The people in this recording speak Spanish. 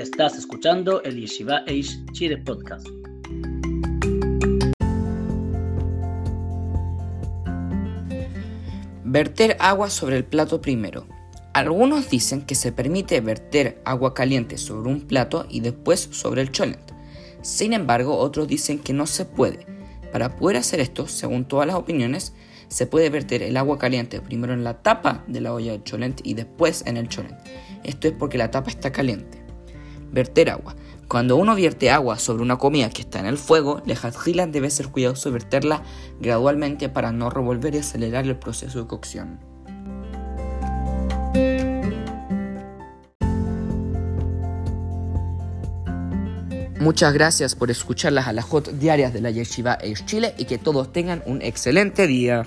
Estás escuchando el Yeshiva Eish Chile Podcast. Verter agua sobre el plato primero. Algunos dicen que se permite verter agua caliente sobre un plato y después sobre el cholent. Sin embargo, otros dicen que no se puede. Para poder hacer esto, según todas las opiniones, se puede verter el agua caliente primero en la tapa de la olla de cholent y después en el cholent. Esto es porque la tapa está caliente. Verter agua. Cuando uno vierte agua sobre una comida que está en el fuego, Lejatjila debe ser cuidadoso de verterla gradualmente para no revolver y acelerar el proceso de cocción. Muchas gracias por escuchar las alajot diarias de la Yeshiva Eish Chile y que todos tengan un excelente día.